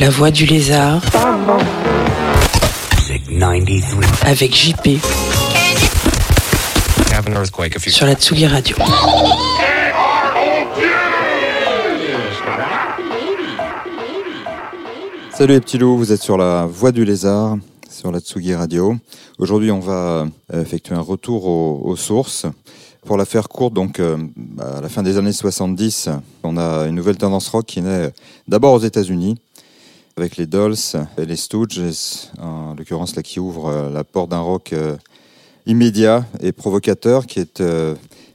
La voix du lézard avec JP have an earthquake if you sur la Tsugi Radio. Salut les petits loups, vous êtes sur la Voix du Lézard, sur la Tsugi Radio. Aujourd'hui, on va euh, effectuer un retour aux, aux sources. Pour la faire courte, donc euh, à la fin des années 70, on a une nouvelle tendance rock qui naît d'abord aux États-Unis, avec les Dolls et les Stooges, en l'occurrence qui ouvre euh, la porte d'un rock euh, immédiat et provocateur qui est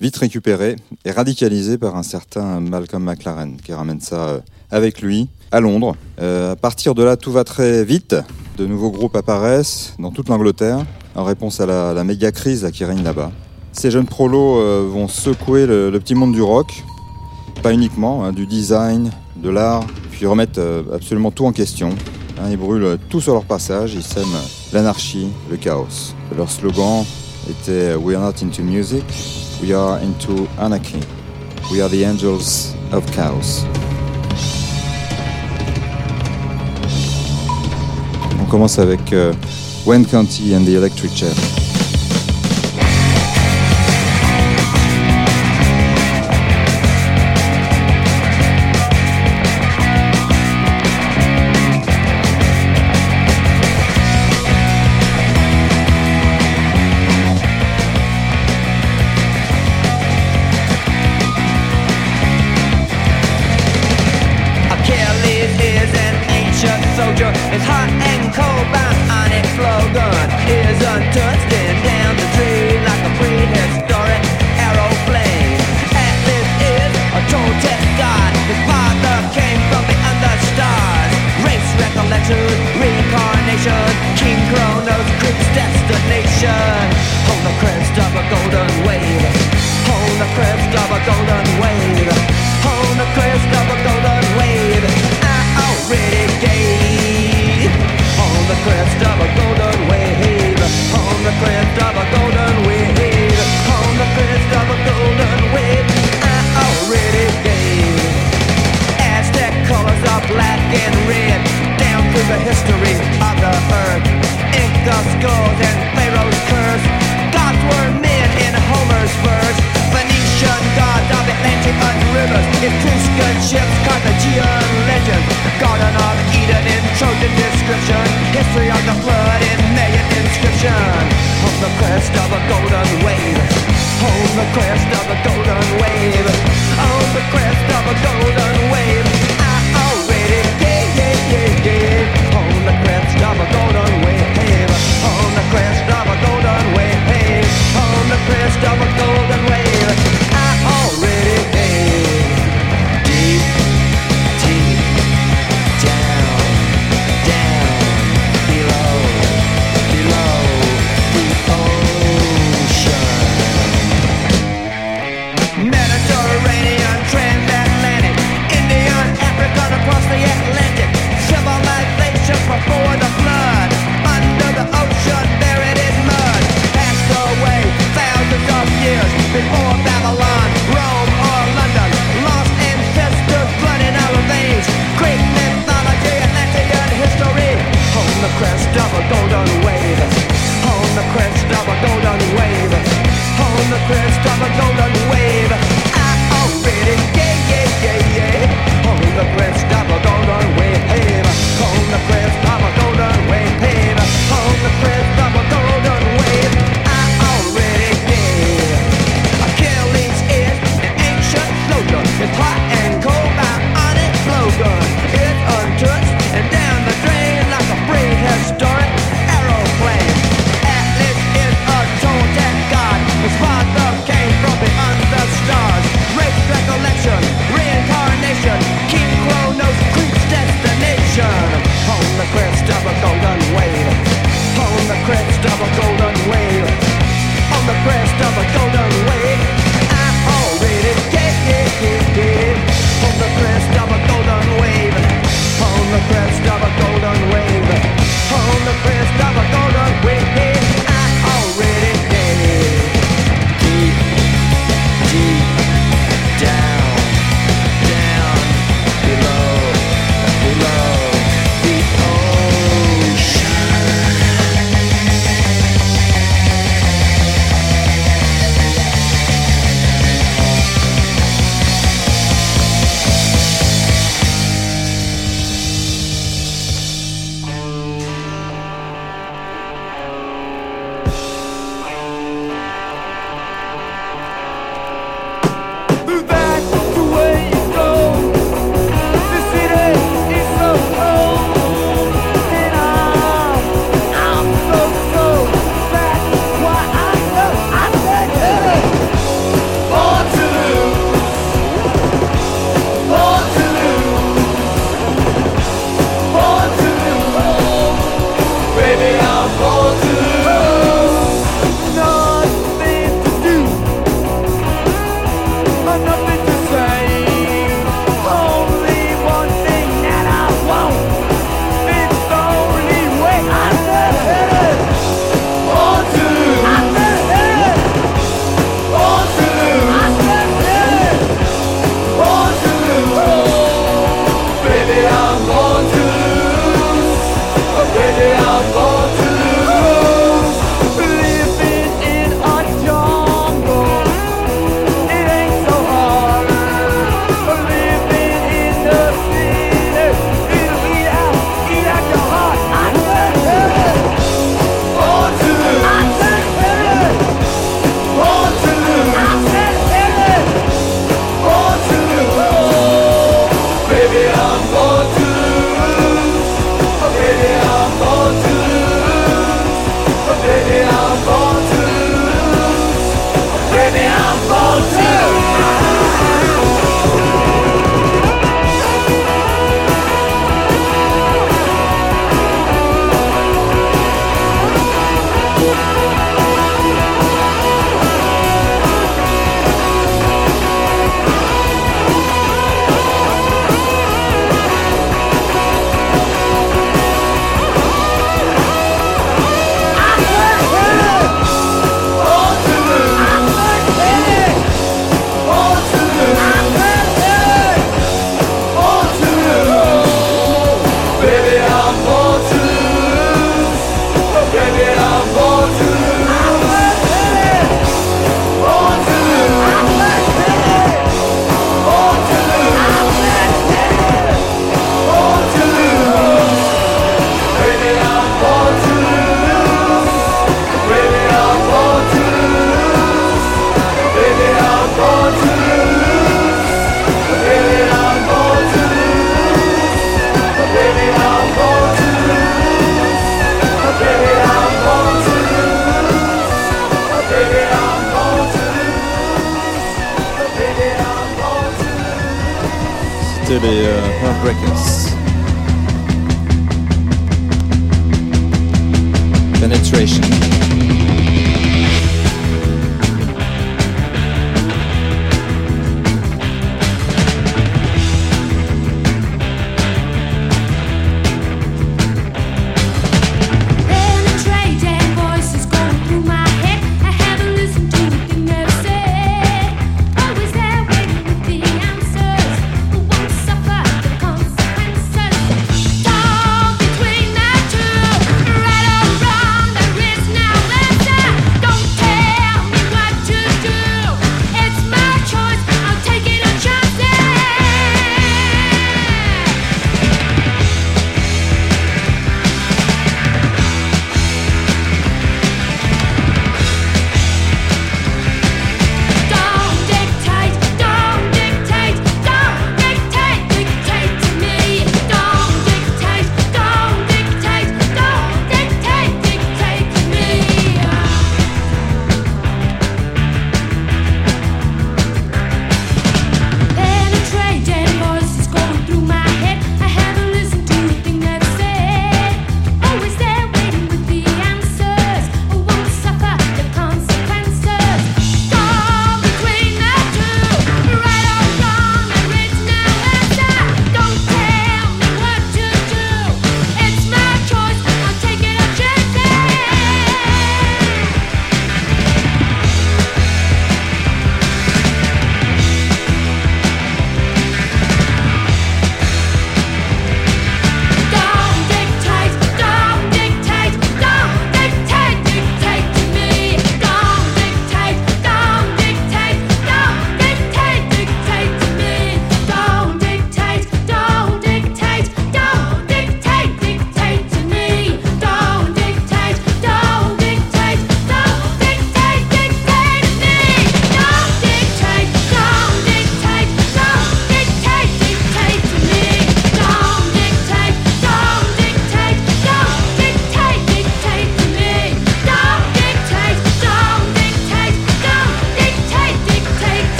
vite récupéré et radicalisé par un certain Malcolm McLaren qui ramène ça avec lui à Londres. À partir de là, tout va très vite. De nouveaux groupes apparaissent dans toute l'Angleterre en réponse à la, la méga crise qui règne là-bas. Ces jeunes prolos euh, vont secouer le, petit monde du rock, pas uniquement, hein, du design, de l'art, puis remettent euh, absolument tout en question. Hein, ils brûlent tout sur leur passage, ils sèment l'anarchie, le chaos. Leur slogan était We are not into music, we are into anarchy. We are the angels of chaos. On commence avec euh, Wayne County and the Electric Chair. soldier is hot and cold by on its slogan is untouched and down the tree like a prehistoric aeroplane. Atlas is a Toltec god. His father came from beyond the stars. Race recollection, reincarnation. King Kronos crypt's destination. Holocrest of a gold. the history of the earth. Ink the skulls and Pharaoh's curse. Gods were men in Homer's verse. Phoenician gods of Atlantic rivers. Etruscan ships, Carthaginian legends. Garden of Eden in Trojan description. History of the flood in Mayan inscription. On the crest of a golden wave. On the crest of a golden wave. On the crest of a golden wave. On the crest of a golden wave. Les euh,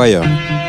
Wire.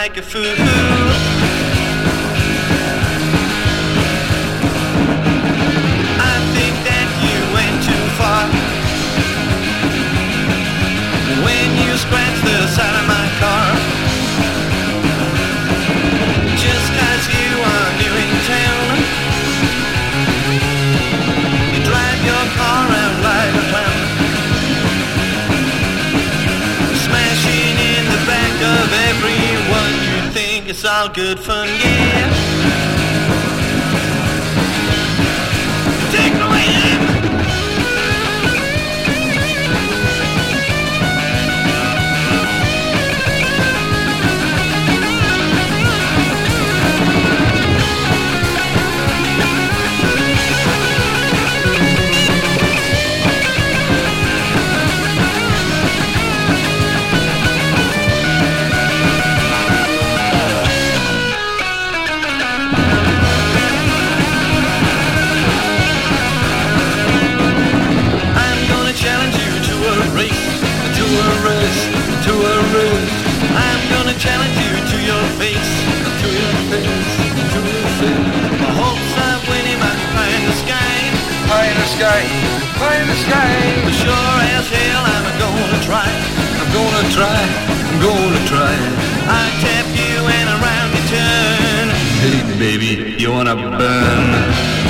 like a fool. good fun game. gonna try, I'm gonna try. I tap you and around you turn. Hey baby, you wanna burn?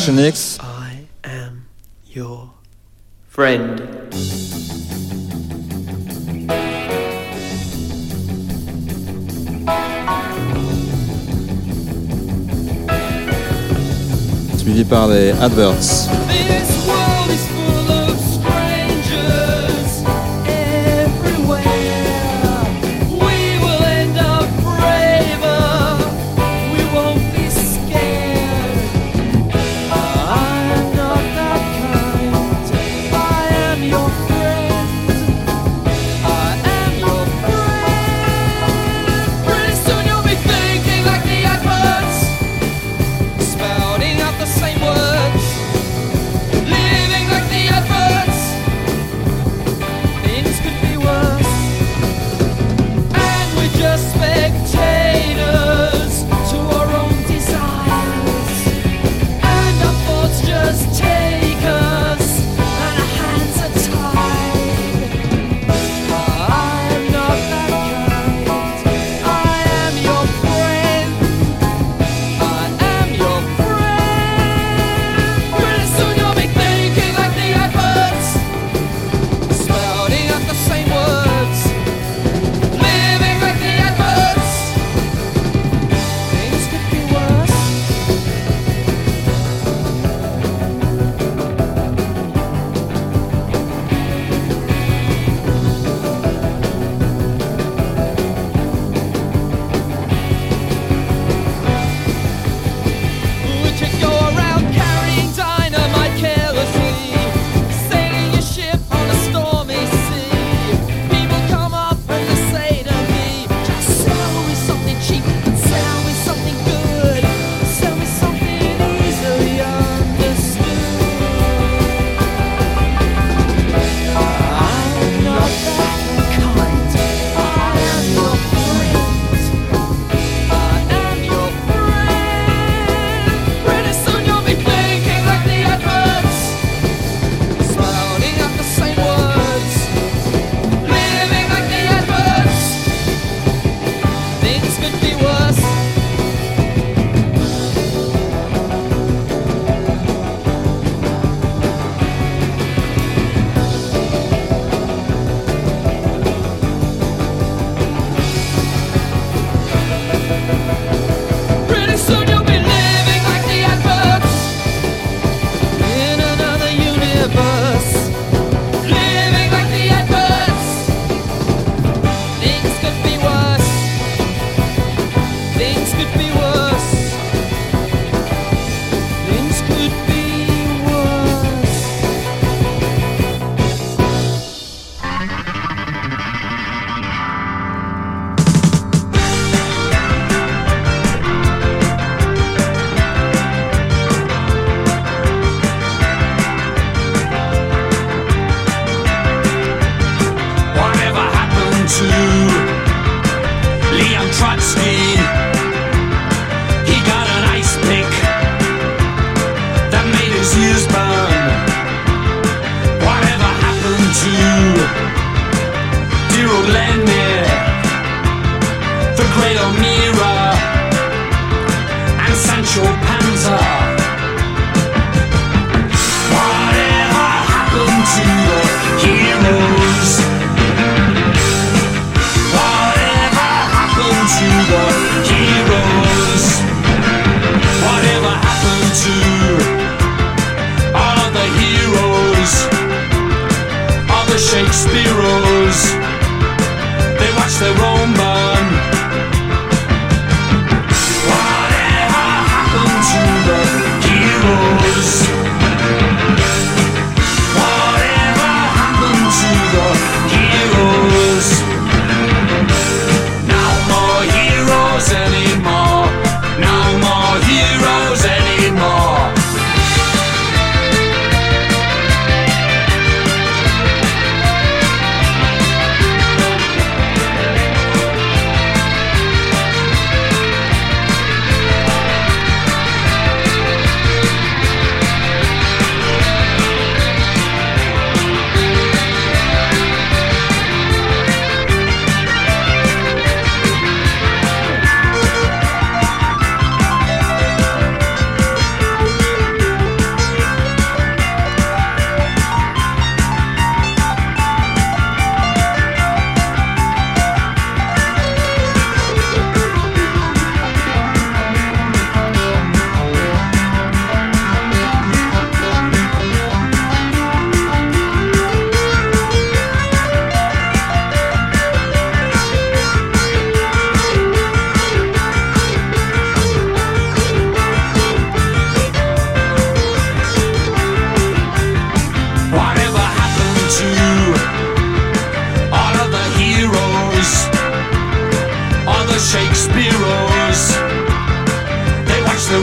Generation X. I am your friend. Suivi par les adverts.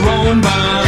Own burn.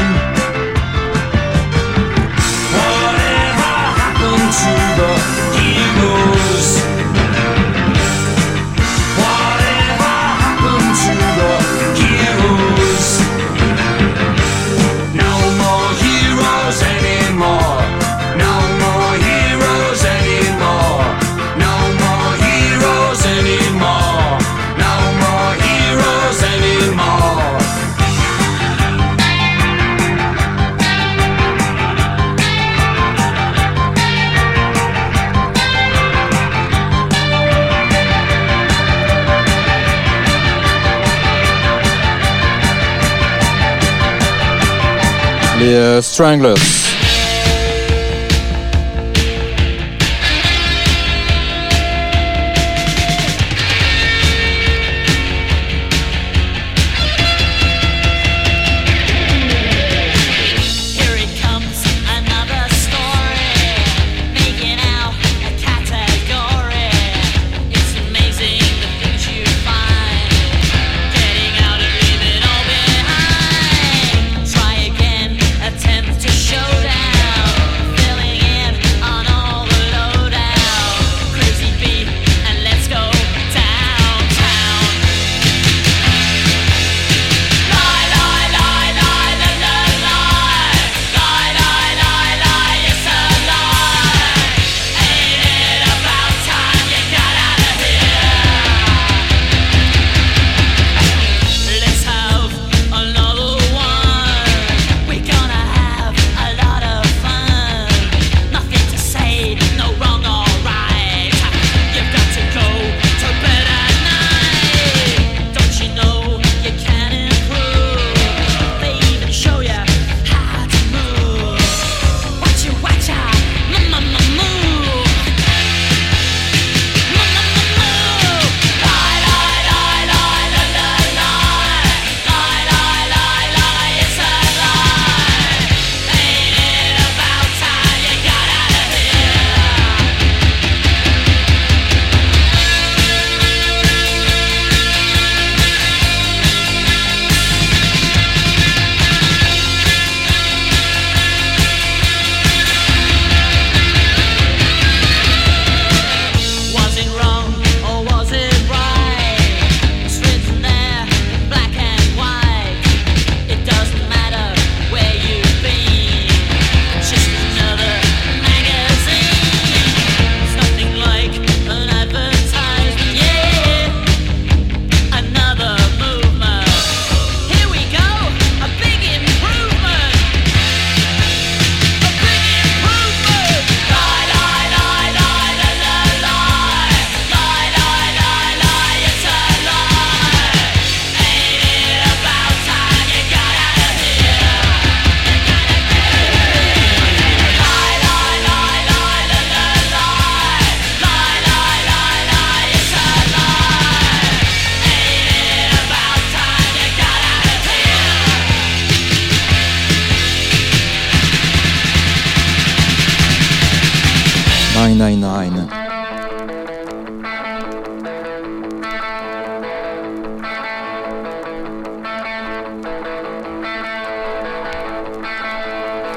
Euh, Stranglers.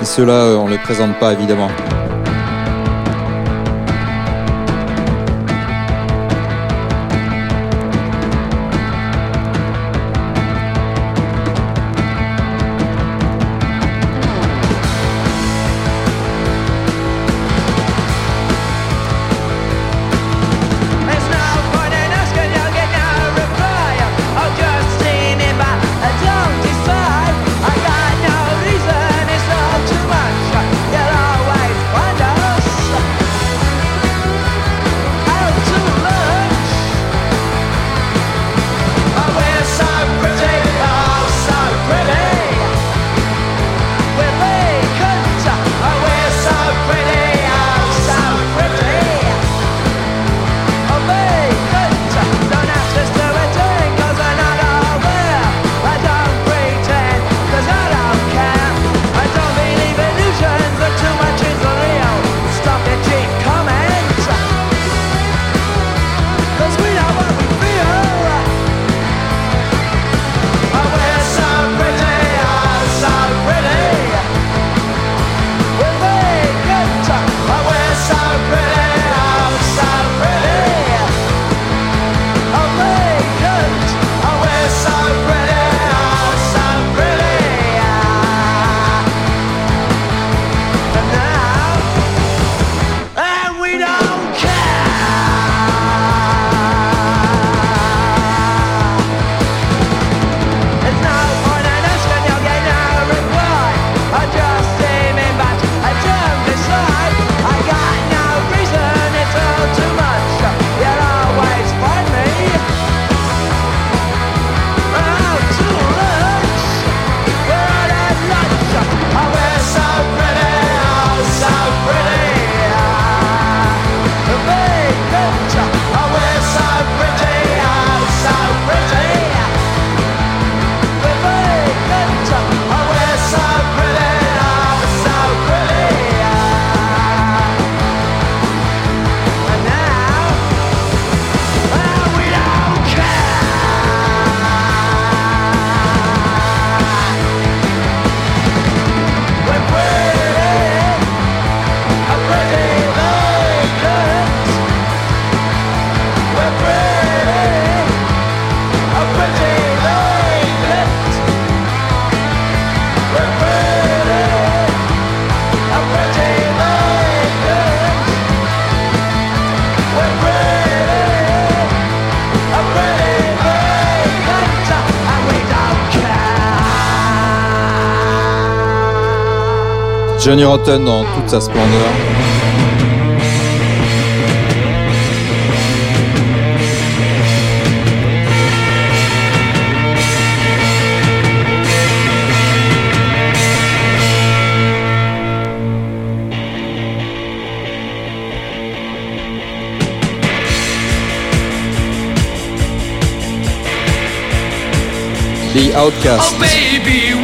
Et ceux-là, euh, on ne les présente pas évidemment. Johnny Rotten dans toute sa splendeur. The Outcast. Oh, baby,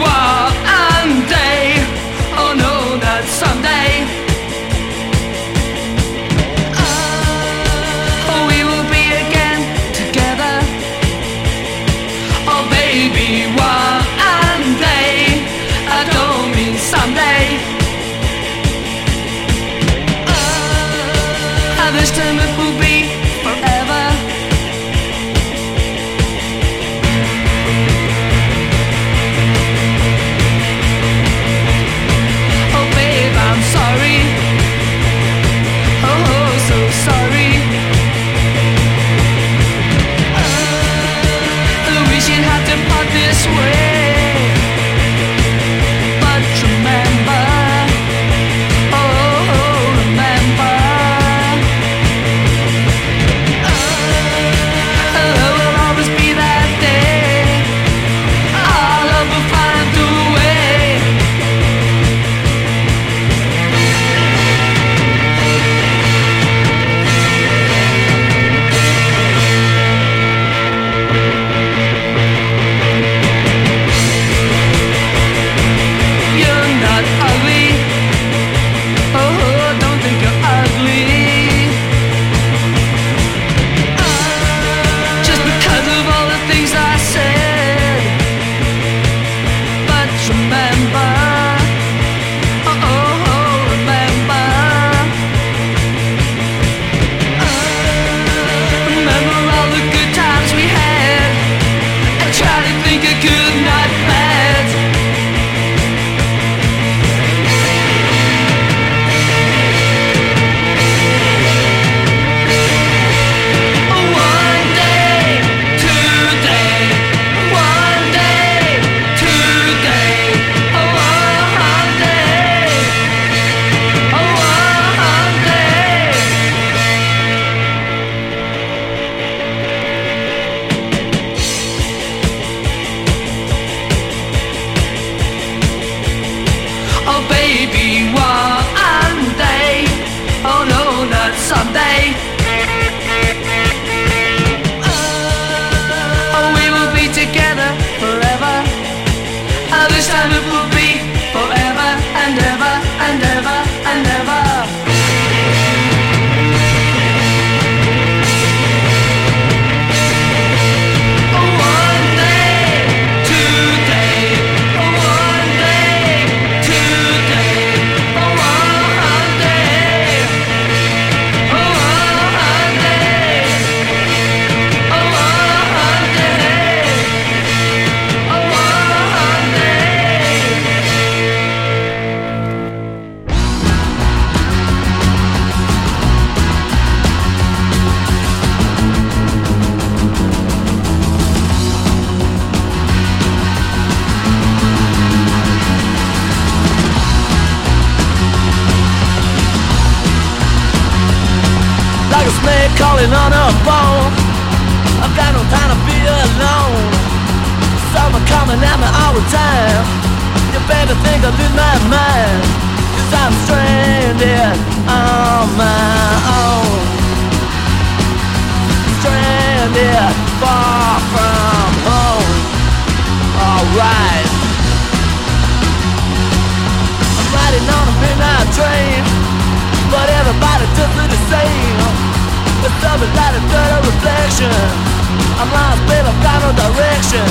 I'm lost, babe, I've got no direction.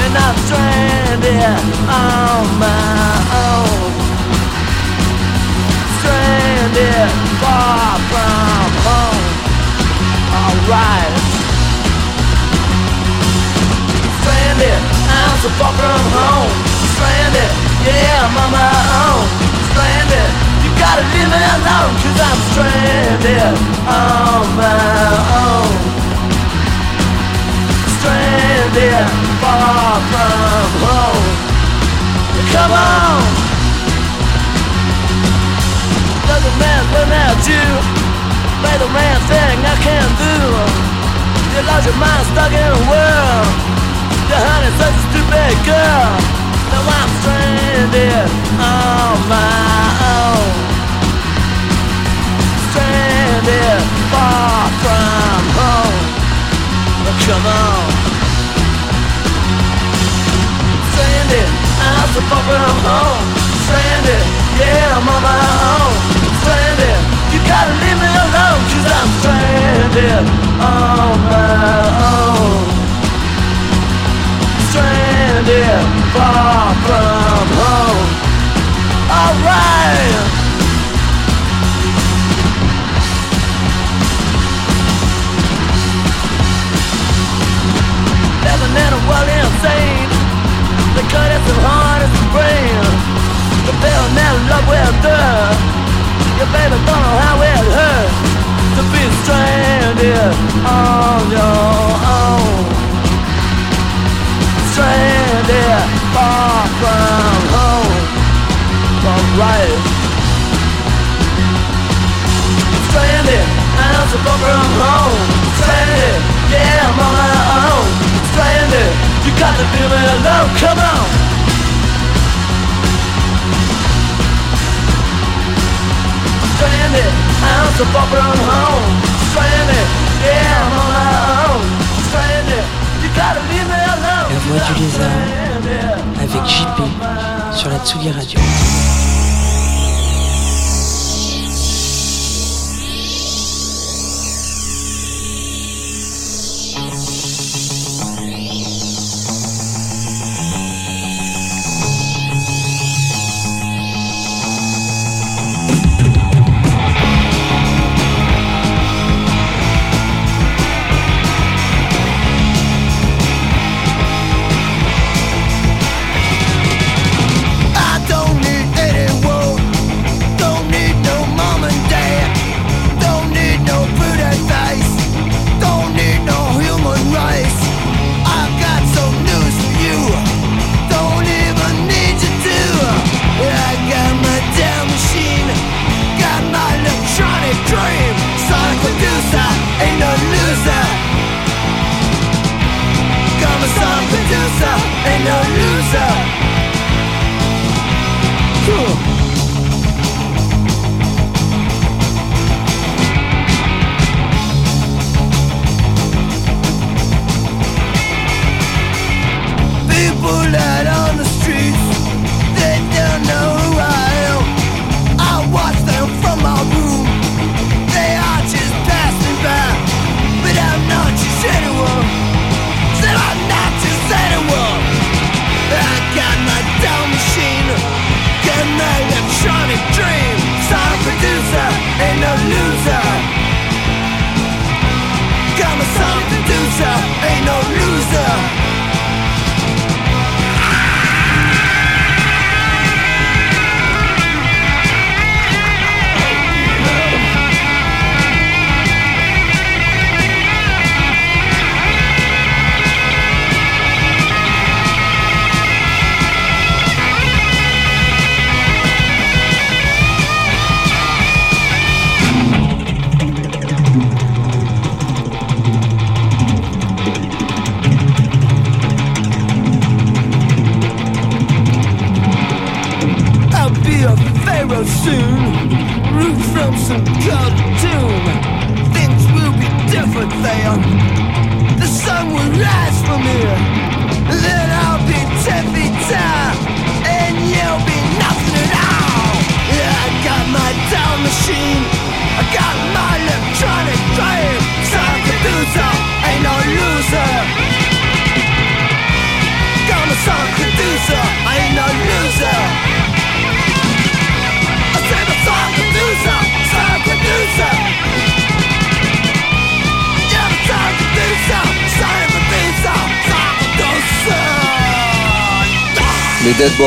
And I'm stranded on my own. Stranded far from home. Alright. Stranded, I'm so far from home. Stranded, yeah, I'm on my own. Stranded, you gotta leave me alone, cause I'm stranded on my own. Stranded, far from home. Come on! Doesn't man without you. Play the man thing I can do. You lost your mind stuck in a world. Your honey's such a stupid girl. Now I'm stranded on my own. Stranded far from home. Come on. I'm so far from home. Stranded, yeah, I'm on my own. Stranded, you gotta leave me alone, cause I'm stranded on my own. Stranded, far from home. Alright. Living in a world insane The cut is the the and love will baby don't know how it hurts To be stranded on your own. Stranded far from home. Alright Stranded, I'm so far from home. Stranded, yeah I'm on my own. Stranded, you got to leave me alone, come on Stranded, I'm so far from home. Stranded, yeah I'm on my own. Stranded, you got to leave me alone. La voix du lézard avec JP sur la Tsugi Radio.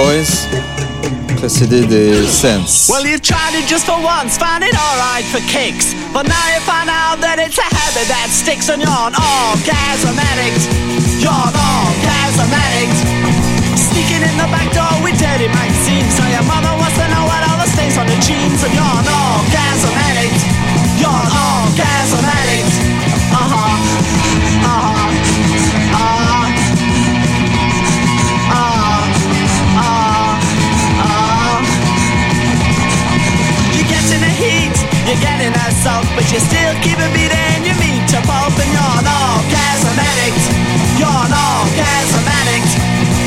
Boys, précédés des Saints. Well, you tried it just for once, found it alright for kicks. But now you find out that it's a habit that sticks and you're an orgasm addict. You're an orgasm addict. Sneaking in the back door with dirty magazines. So your mother wants to know what all the stains on the jeans. And you're an orgasm addict. You're an orgasm addict. Uh huh. Uh huh. Uh huh. You're getting assault, but you still keep it beating your meat to pulp, and you're an orgasm addict. You're an orgasm addict.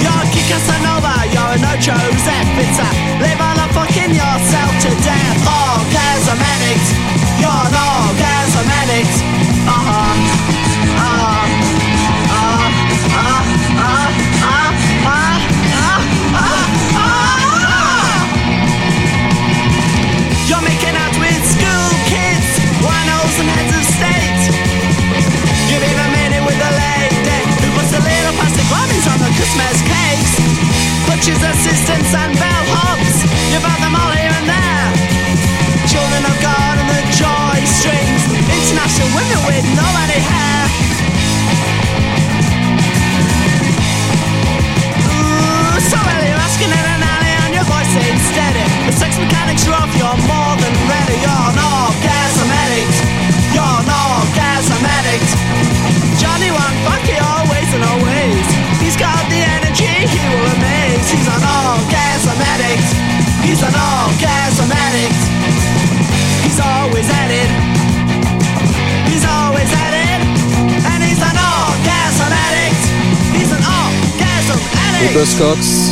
You're a Casanova, you're a no Joseph. It's a live on a fucking yourself to death. Orgasm addict. You're an orgasm addict. Uh huh. Christmas cakes. Butchers, assistants, and bellhops. You've had them all here and there. Children of God and the joy strings. International women with no any hair. Ooh, so early you're asking in an alley and your voice ain't steady. The sex mechanics are off, you're more than ready. You're an orgasm addict. You're an orgasm addict. Johnny one funky always and always. He's got the energy, he will amaze. He's an orgasm addict. He's an orgasm addict. He's always at it. He's always at it. And he's an orgasm addict. He's an Les addict. Buzzcocks,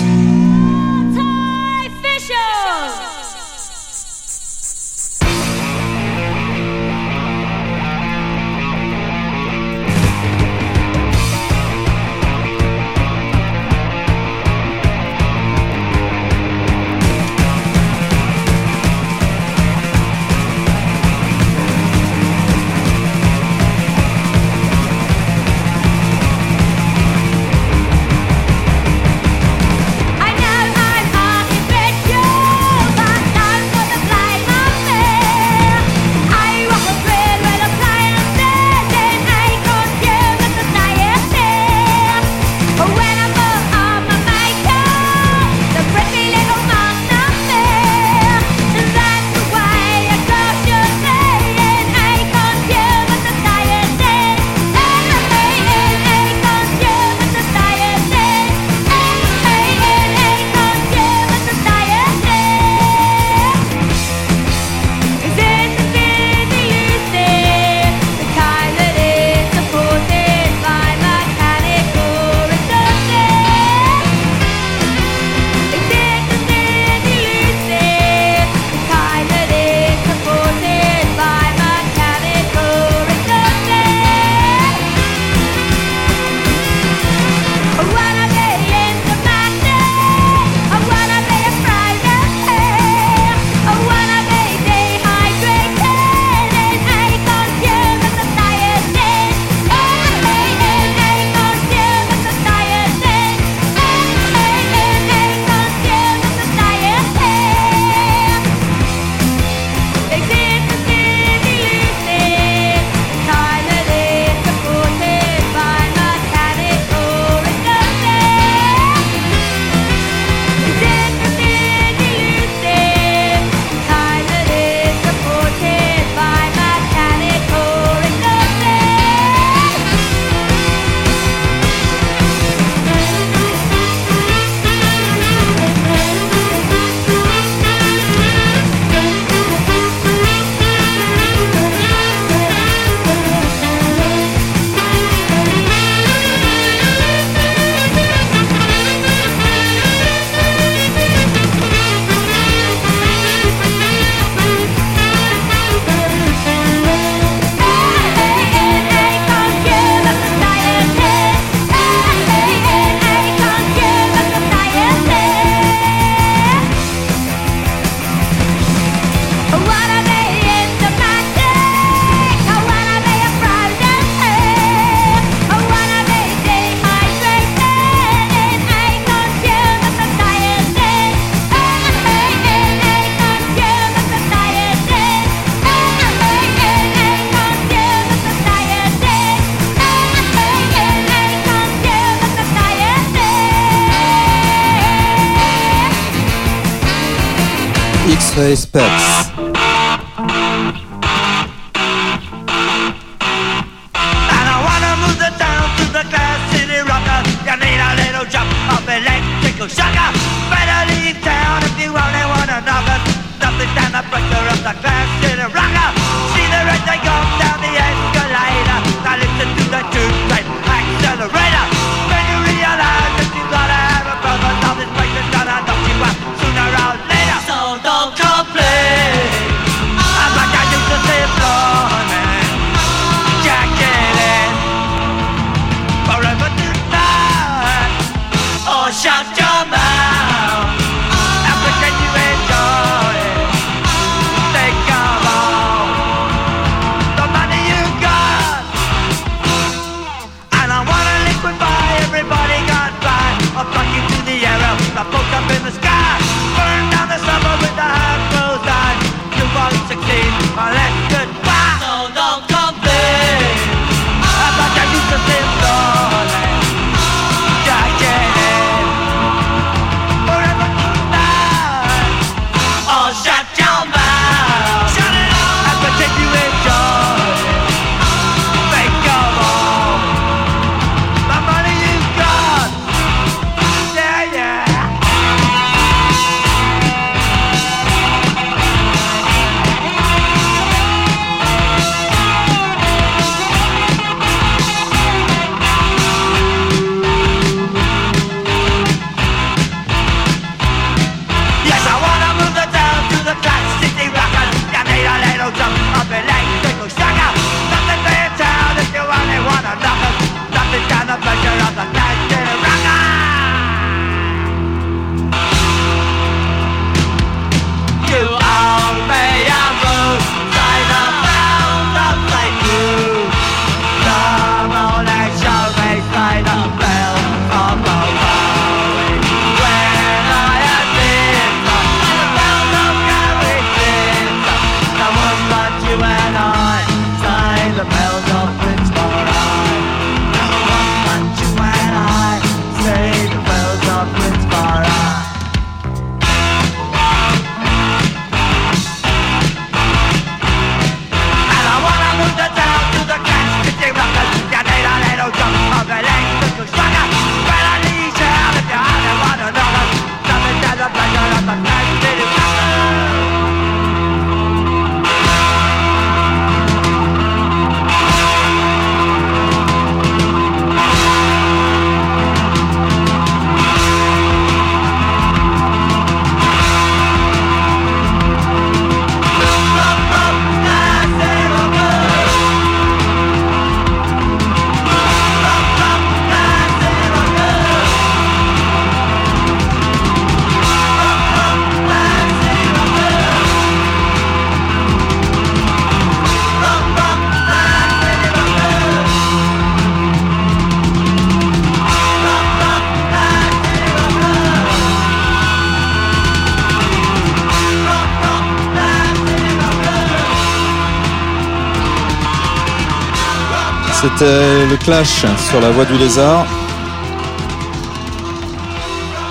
Le clash sur la voie du lézard.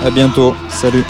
À bientôt. Salut.